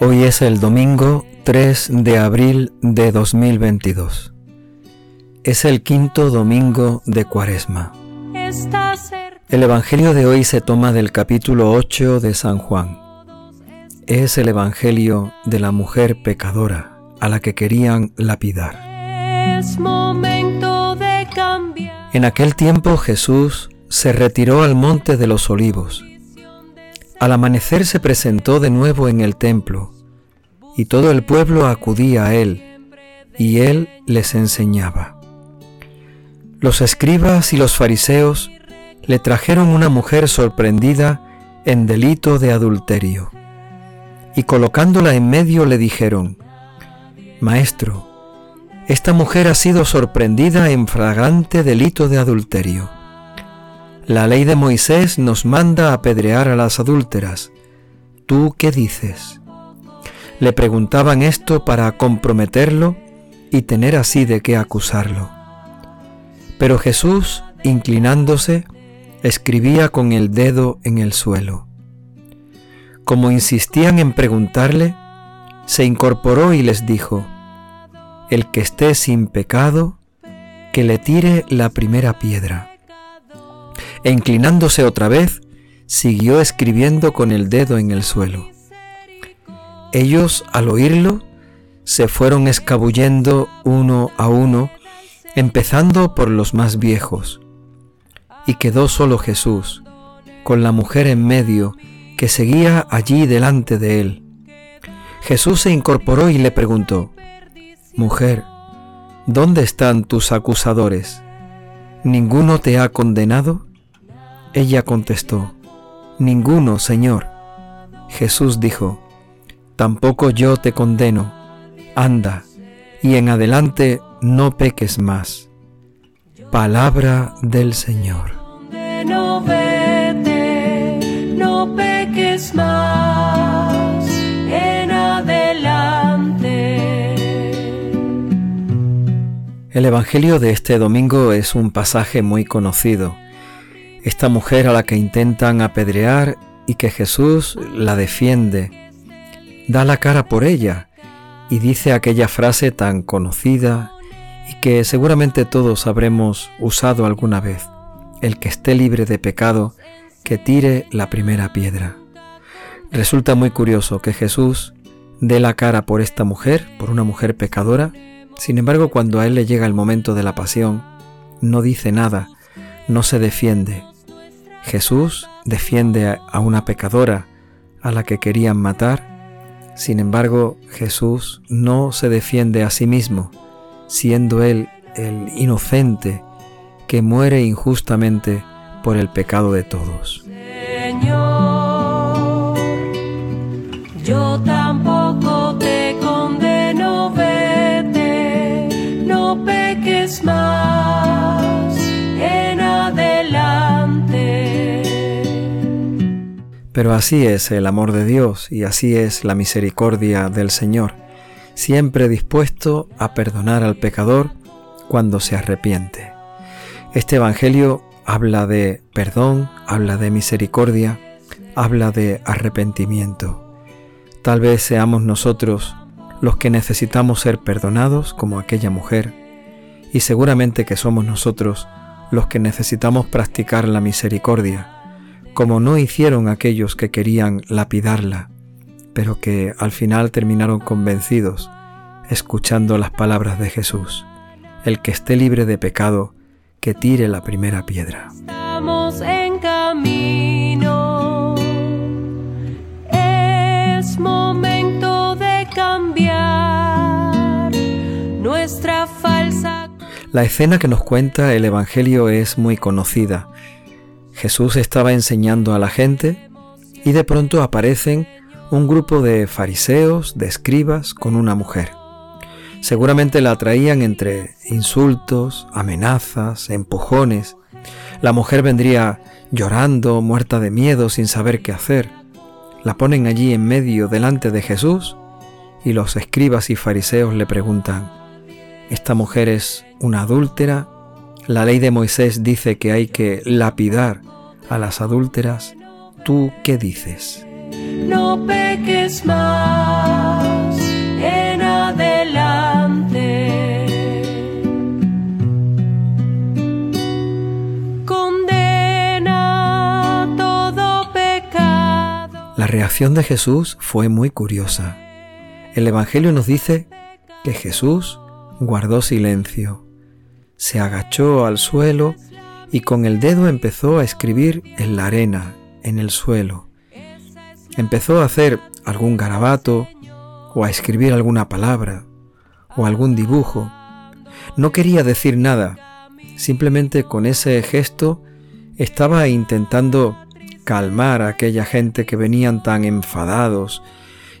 Hoy es el domingo 3 de abril de 2022. Es el quinto domingo de Cuaresma. El Evangelio de hoy se toma del capítulo 8 de San Juan. Es el Evangelio de la mujer pecadora a la que querían lapidar. En aquel tiempo Jesús se retiró al monte de los olivos. Al amanecer se presentó de nuevo en el templo y todo el pueblo acudía a él, y él les enseñaba. Los escribas y los fariseos le trajeron una mujer sorprendida en delito de adulterio, y colocándola en medio le dijeron, Maestro, esta mujer ha sido sorprendida en flagrante delito de adulterio. La ley de Moisés nos manda apedrear a las adúlteras. ¿Tú qué dices? Le preguntaban esto para comprometerlo y tener así de qué acusarlo. Pero Jesús, inclinándose, escribía con el dedo en el suelo. Como insistían en preguntarle, se incorporó y les dijo, El que esté sin pecado, que le tire la primera piedra. E inclinándose otra vez, siguió escribiendo con el dedo en el suelo. Ellos, al oírlo, se fueron escabullendo uno a uno, empezando por los más viejos. Y quedó solo Jesús, con la mujer en medio, que seguía allí delante de él. Jesús se incorporó y le preguntó, Mujer, ¿dónde están tus acusadores? ¿Ninguno te ha condenado? Ella contestó, Ninguno, Señor. Jesús dijo, tampoco yo te condeno. Anda, y en adelante no peques más. Palabra del Señor. No no peques más en adelante. El Evangelio de este domingo es un pasaje muy conocido. Esta mujer a la que intentan apedrear y que Jesús la defiende da la cara por ella y dice aquella frase tan conocida y que seguramente todos habremos usado alguna vez, el que esté libre de pecado, que tire la primera piedra. Resulta muy curioso que Jesús dé la cara por esta mujer, por una mujer pecadora, sin embargo cuando a él le llega el momento de la pasión, no dice nada, no se defiende. Jesús defiende a una pecadora a la que querían matar sin embargo, Jesús no se defiende a sí mismo, siendo Él el inocente que muere injustamente por el pecado de todos. Señor, yo tampoco te condeno, vete, no peques más en adelante. Pero así es el amor de Dios y así es la misericordia del Señor, siempre dispuesto a perdonar al pecador cuando se arrepiente. Este Evangelio habla de perdón, habla de misericordia, habla de arrepentimiento. Tal vez seamos nosotros los que necesitamos ser perdonados como aquella mujer, y seguramente que somos nosotros los que necesitamos practicar la misericordia como no hicieron aquellos que querían lapidarla, pero que al final terminaron convencidos, escuchando las palabras de Jesús. El que esté libre de pecado, que tire la primera piedra. Estamos en camino. Es momento de cambiar nuestra falsa. La escena que nos cuenta el Evangelio es muy conocida Jesús estaba enseñando a la gente y de pronto aparecen un grupo de fariseos, de escribas, con una mujer. Seguramente la traían entre insultos, amenazas, empujones. La mujer vendría llorando, muerta de miedo, sin saber qué hacer. La ponen allí en medio delante de Jesús y los escribas y fariseos le preguntan, ¿esta mujer es una adúltera? La ley de Moisés dice que hay que lapidar a las adúlteras. ¿Tú qué dices? No peques más en adelante. Condena todo pecado. La reacción de Jesús fue muy curiosa. El Evangelio nos dice que Jesús guardó silencio, se agachó al suelo y con el dedo empezó a escribir en la arena, en el suelo. Empezó a hacer algún garabato o a escribir alguna palabra o algún dibujo. No quería decir nada, simplemente con ese gesto estaba intentando calmar a aquella gente que venían tan enfadados,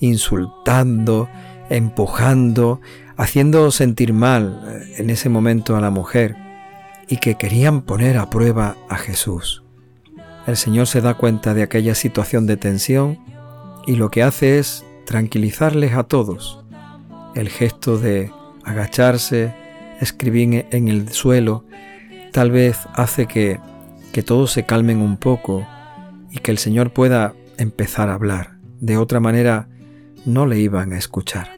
insultando, empujando, haciendo sentir mal eh, en ese momento a la mujer y que querían poner a prueba a Jesús. El Señor se da cuenta de aquella situación de tensión y lo que hace es tranquilizarles a todos. El gesto de agacharse, escribir en el suelo, tal vez hace que, que todos se calmen un poco y que el Señor pueda empezar a hablar. De otra manera, no le iban a escuchar.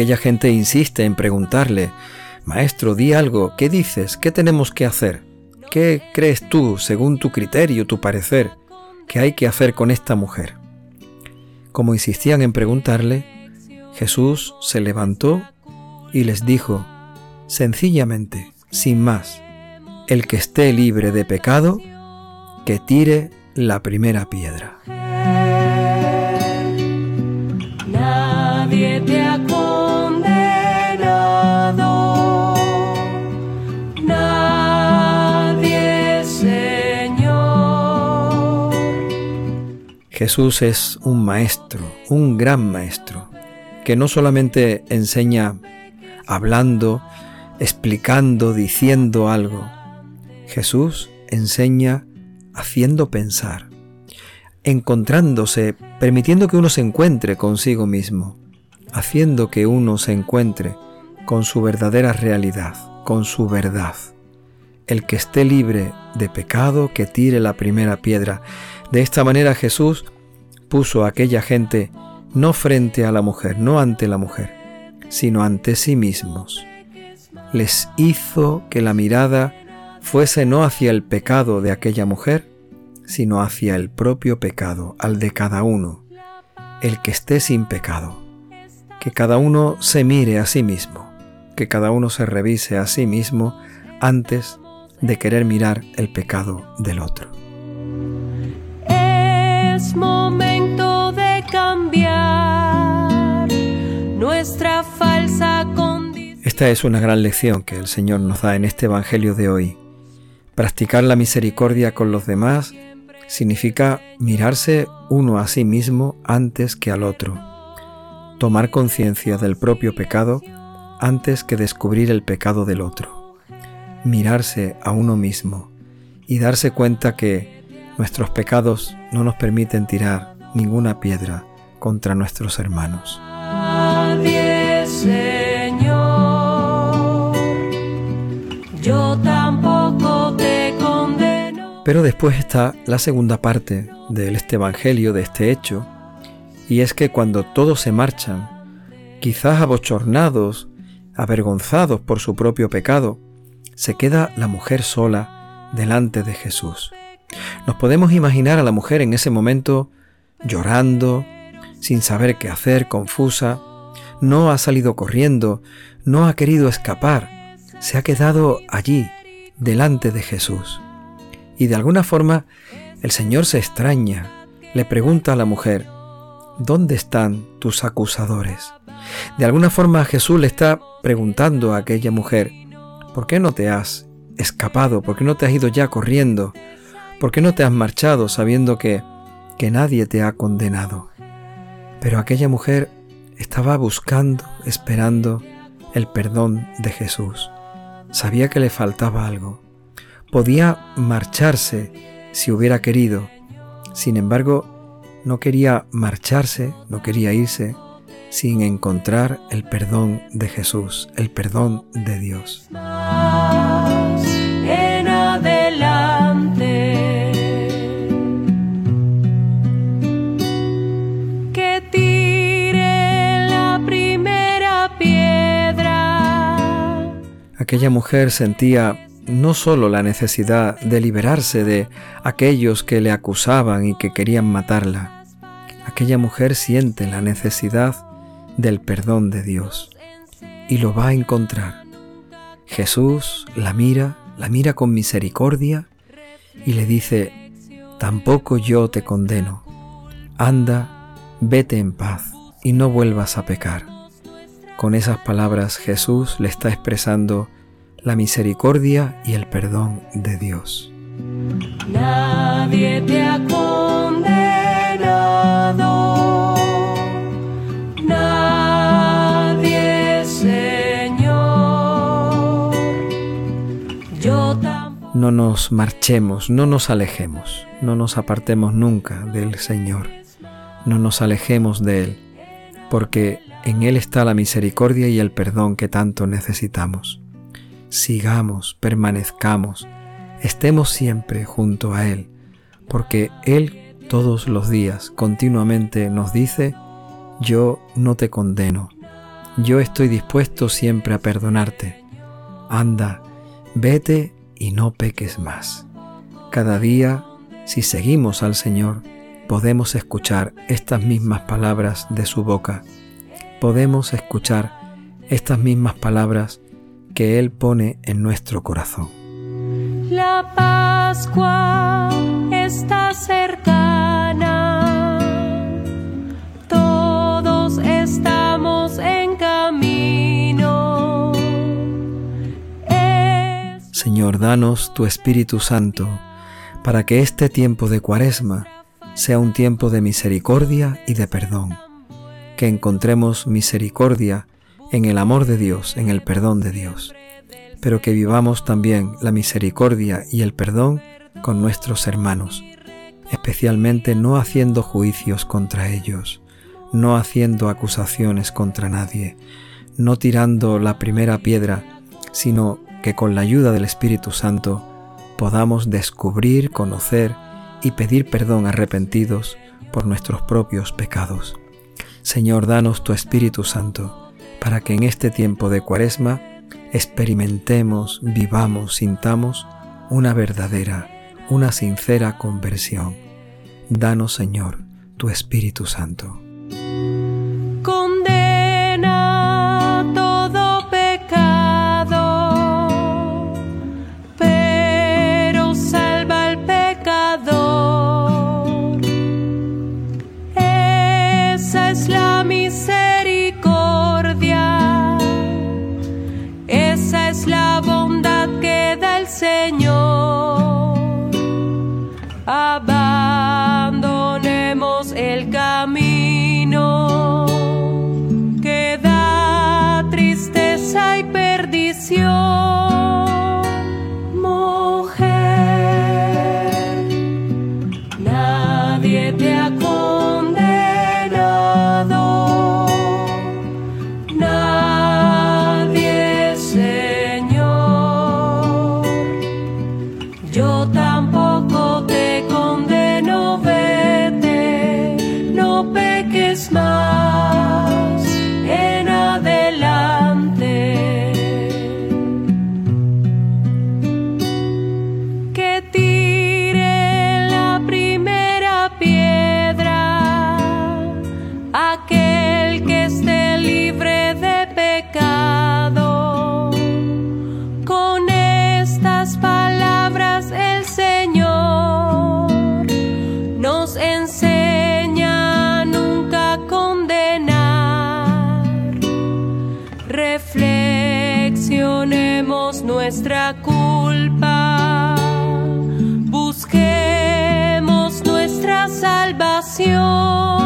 Aquella gente insiste en preguntarle, Maestro, di algo, ¿qué dices? ¿Qué tenemos que hacer? ¿Qué crees tú, según tu criterio, tu parecer, que hay que hacer con esta mujer? Como insistían en preguntarle, Jesús se levantó y les dijo, sencillamente, sin más, el que esté libre de pecado, que tire la primera piedra. Jesús es un maestro, un gran maestro, que no solamente enseña hablando, explicando, diciendo algo. Jesús enseña haciendo pensar, encontrándose, permitiendo que uno se encuentre consigo mismo, haciendo que uno se encuentre con su verdadera realidad, con su verdad. El que esté libre de pecado, que tire la primera piedra. De esta manera Jesús puso a aquella gente no frente a la mujer, no ante la mujer, sino ante sí mismos. Les hizo que la mirada fuese no hacia el pecado de aquella mujer, sino hacia el propio pecado, al de cada uno, el que esté sin pecado. Que cada uno se mire a sí mismo, que cada uno se revise a sí mismo antes de querer mirar el pecado del otro. Es momento de cambiar nuestra falsa condición. Esta es una gran lección que el Señor nos da en este Evangelio de hoy. Practicar la misericordia con los demás significa mirarse uno a sí mismo antes que al otro, tomar conciencia del propio pecado antes que descubrir el pecado del otro, mirarse a uno mismo y darse cuenta que nuestros pecados no nos permiten tirar ninguna piedra contra nuestros hermanos. Nadie, Señor. Yo tampoco te condeno. Pero después está la segunda parte de este Evangelio, de este hecho, y es que cuando todos se marchan, quizás abochornados, avergonzados por su propio pecado, se queda la mujer sola delante de Jesús. Nos podemos imaginar a la mujer en ese momento llorando, sin saber qué hacer, confusa, no ha salido corriendo, no ha querido escapar, se ha quedado allí, delante de Jesús. Y de alguna forma el Señor se extraña, le pregunta a la mujer, ¿dónde están tus acusadores? De alguna forma Jesús le está preguntando a aquella mujer, ¿por qué no te has escapado? ¿Por qué no te has ido ya corriendo? ¿Por qué no te has marchado sabiendo que, que nadie te ha condenado? Pero aquella mujer estaba buscando, esperando el perdón de Jesús. Sabía que le faltaba algo. Podía marcharse si hubiera querido. Sin embargo, no quería marcharse, no quería irse sin encontrar el perdón de Jesús, el perdón de Dios. Aquella mujer sentía no solo la necesidad de liberarse de aquellos que le acusaban y que querían matarla, aquella mujer siente la necesidad del perdón de Dios y lo va a encontrar. Jesús la mira, la mira con misericordia y le dice, tampoco yo te condeno, anda, vete en paz y no vuelvas a pecar. Con esas palabras Jesús le está expresando la misericordia y el perdón de Dios. Nadie te ha condenado. Nadie, Señor. Yo tampoco. No nos marchemos, no nos alejemos, no nos apartemos nunca del Señor, no nos alejemos de Él, porque en Él está la misericordia y el perdón que tanto necesitamos. Sigamos, permanezcamos, estemos siempre junto a Él, porque Él todos los días continuamente nos dice, yo no te condeno, yo estoy dispuesto siempre a perdonarte. Anda, vete y no peques más. Cada día, si seguimos al Señor, podemos escuchar estas mismas palabras de su boca. Podemos escuchar estas mismas palabras que Él pone en nuestro corazón. La Pascua está cercana. Todos estamos en camino. Es Señor, danos tu Espíritu Santo para que este tiempo de Cuaresma sea un tiempo de misericordia y de perdón, que encontremos misericordia en el amor de Dios, en el perdón de Dios, pero que vivamos también la misericordia y el perdón con nuestros hermanos, especialmente no haciendo juicios contra ellos, no haciendo acusaciones contra nadie, no tirando la primera piedra, sino que con la ayuda del Espíritu Santo podamos descubrir, conocer y pedir perdón arrepentidos por nuestros propios pecados. Señor, danos tu Espíritu Santo, para que en este tiempo de Cuaresma experimentemos, vivamos, sintamos una verdadera, una sincera conversión. Danos, Señor, tu Espíritu Santo. El camino nuestra culpa. Busquemos nuestra salvación.